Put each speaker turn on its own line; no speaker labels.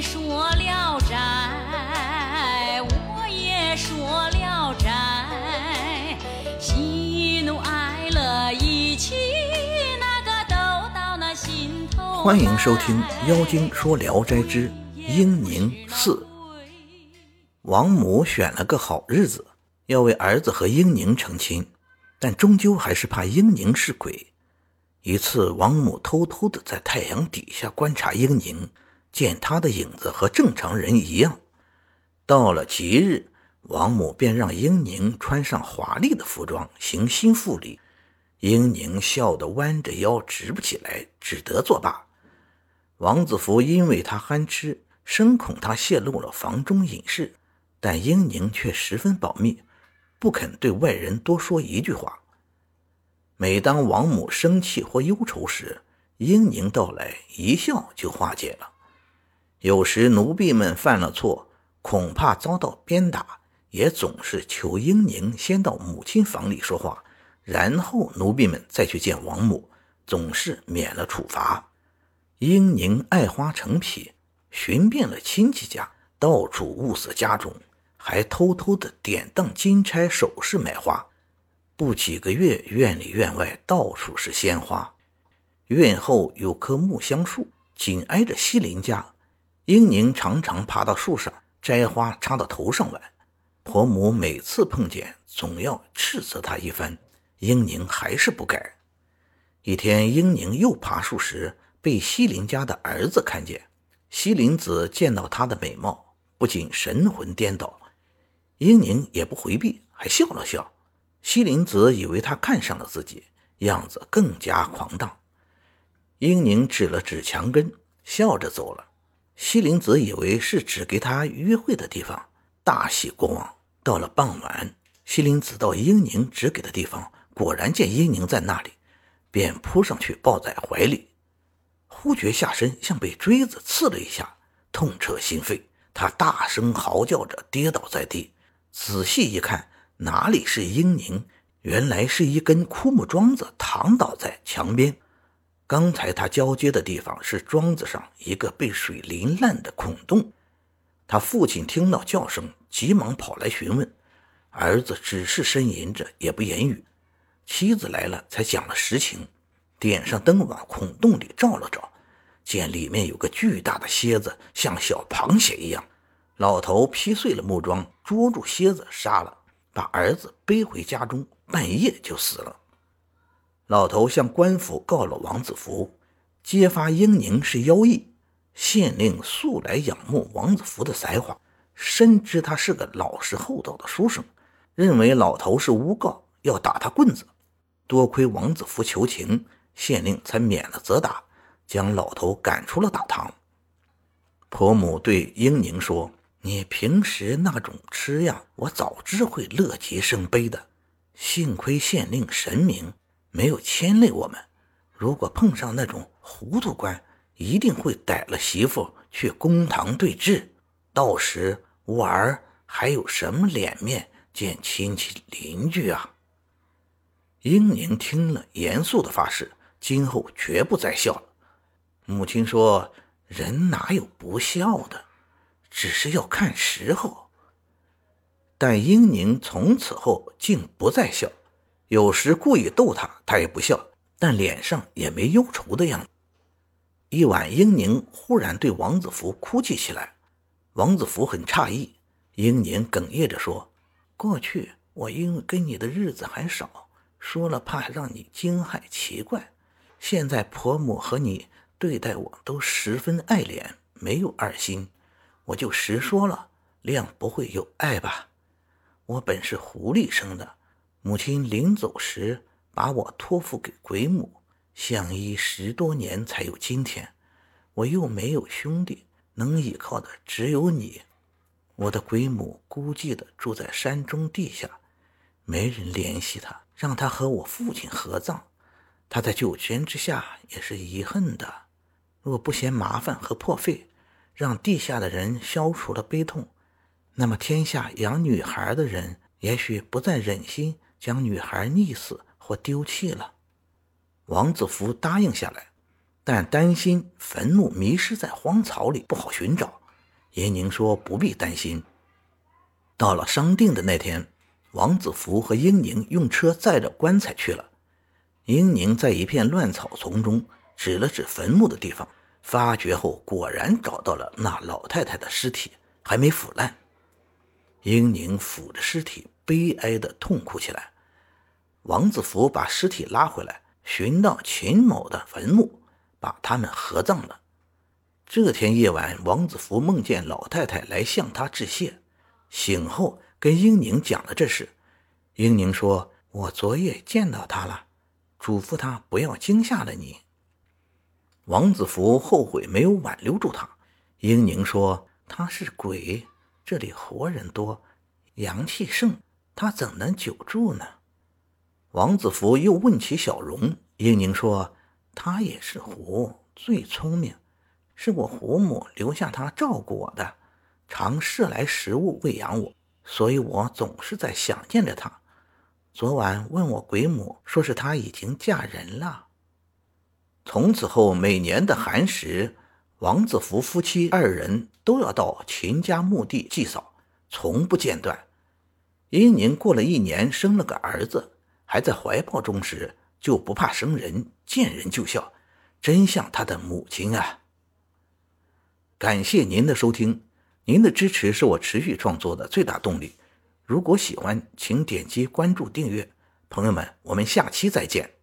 说聊斋，我也说聊斋，喜怒哀乐一起，那个都到那心头。
欢迎收听《妖精说聊斋之英宁四》。王母选了个好日子，要为儿子和英宁成亲，但终究还是怕英宁是鬼。一次，王母偷偷的在太阳底下观察英宁，见他的影子和正常人一样。到了吉日，王母便让英宁穿上华丽的服装行新妇礼。英宁笑得弯着腰直不起来，只得作罢。王子服因为他憨吃，深恐他泄露了房中隐事，但英宁却十分保密，不肯对外人多说一句话。每当王母生气或忧愁时，英宁到来，一笑就化解了。有时奴婢们犯了错，恐怕遭到鞭打，也总是求英宁先到母亲房里说话，然后奴婢们再去见王母，总是免了处罚。英宁爱花成癖，寻遍了亲戚家，到处物色家中，还偷偷的典当金钗首饰买花。不几个月，院里院外到处是鲜花。院后有棵木香树，紧挨着西林家。英宁常常爬到树上摘花，插到头上玩。婆母每次碰见，总要斥责她一番。英宁还是不改。一天，英宁又爬树时，被西林家的儿子看见。西林子见到她的美貌，不仅神魂颠倒。英宁也不回避，还笑了笑。西林子以为他看上了自己，样子更加狂荡。英宁指了指墙根，笑着走了。西林子以为是指给他约会的地方，大喜过望。到了傍晚，西林子到英宁指给的地方，果然见英宁在那里，便扑上去抱在怀里。忽觉下身像被锥子刺了一下，痛彻心扉。他大声嚎叫着跌倒在地，仔细一看。哪里是英宁？原来是一根枯木桩子躺倒在墙边。刚才他交接的地方是庄子上一个被水淋烂的孔洞。他父亲听到叫声，急忙跑来询问。儿子只是呻吟着，也不言语。妻子来了，才讲了实情，点上灯往孔洞里照了照，见里面有个巨大的蝎子，像小螃蟹一样。老头劈碎了木桩，捉住蝎子，杀了。把儿子背回家中，半夜就死了。老头向官府告了王子服，揭发英宁是妖异。县令素来仰慕王子服的才华，深知他是个老实厚道的书生，认为老头是诬告，要打他棍子。多亏王子服求情，县令才免了责打，将老头赶出了大堂。婆母对英宁说。你平时那种吃样，我早知会乐极生悲的。幸亏县令神明没有牵累我们。如果碰上那种糊涂官，一定会逮了媳妇去公堂对质。到时我儿还有什么脸面见亲戚邻居啊？英宁听了，严肃的发誓，今后绝不再笑了。母亲说：“人哪有不笑的？”只是要看时候，但英宁从此后竟不再笑，有时故意逗他，他也不笑，但脸上也没忧愁的样子。一晚，英宁忽然对王子福哭泣起来，王子福很诧异。英宁哽咽着说：“过去我因为跟你的日子还少，说了怕让你惊骇奇怪。现在婆母和你对待我都十分爱怜，没有二心。”我就实说了，谅不会有爱吧？我本是狐狸生的，母亲临走时把我托付给鬼母，相依十多年才有今天。我又没有兄弟，能依靠的只有你。我的鬼母孤寂的住在山中地下，没人联系他，让他和我父亲合葬。他在九泉之下也是遗恨的，若不嫌麻烦和破费。让地下的人消除了悲痛，那么天下养女孩的人也许不再忍心将女孩溺死或丢弃了。王子服答应下来，但担心坟墓迷失在荒草里不好寻找，英宁说：“不必担心。”到了商定的那天，王子服和英宁用车载着棺材去了。英宁在一片乱草丛中指了指坟墓的地方，发掘后果然找到了那老太太的尸体，还没腐烂。英宁抚着尸体，悲哀的痛哭起来。王子服把尸体拉回来，寻到秦某的坟墓，把他们合葬了。这天夜晚，王子服梦见老太太来向他致谢，醒后跟英宁讲了这事。英宁说：“我昨夜见到她了，嘱咐她不要惊吓了你。”王子服后悔没有挽留住她。英宁说：“他是鬼，这里活人多，阳气盛，他怎能久住呢？”王子服又问起小荣，英宁说：“他也是狐，最聪明。”是我胡母留下他照顾我的，常射来食物喂养我，所以我总是在想念着他。昨晚问我鬼母，说是他已经嫁人了。从此后，每年的寒食，王子福夫妻二人都要到秦家墓地祭扫，从不间断。因您过了一年，生了个儿子，还在怀抱中时，就不怕生人，见人就笑，真像他的母亲啊。感谢您的收听，您的支持是我持续创作的最大动力。如果喜欢，请点击关注订阅。朋友们，我们下期再见。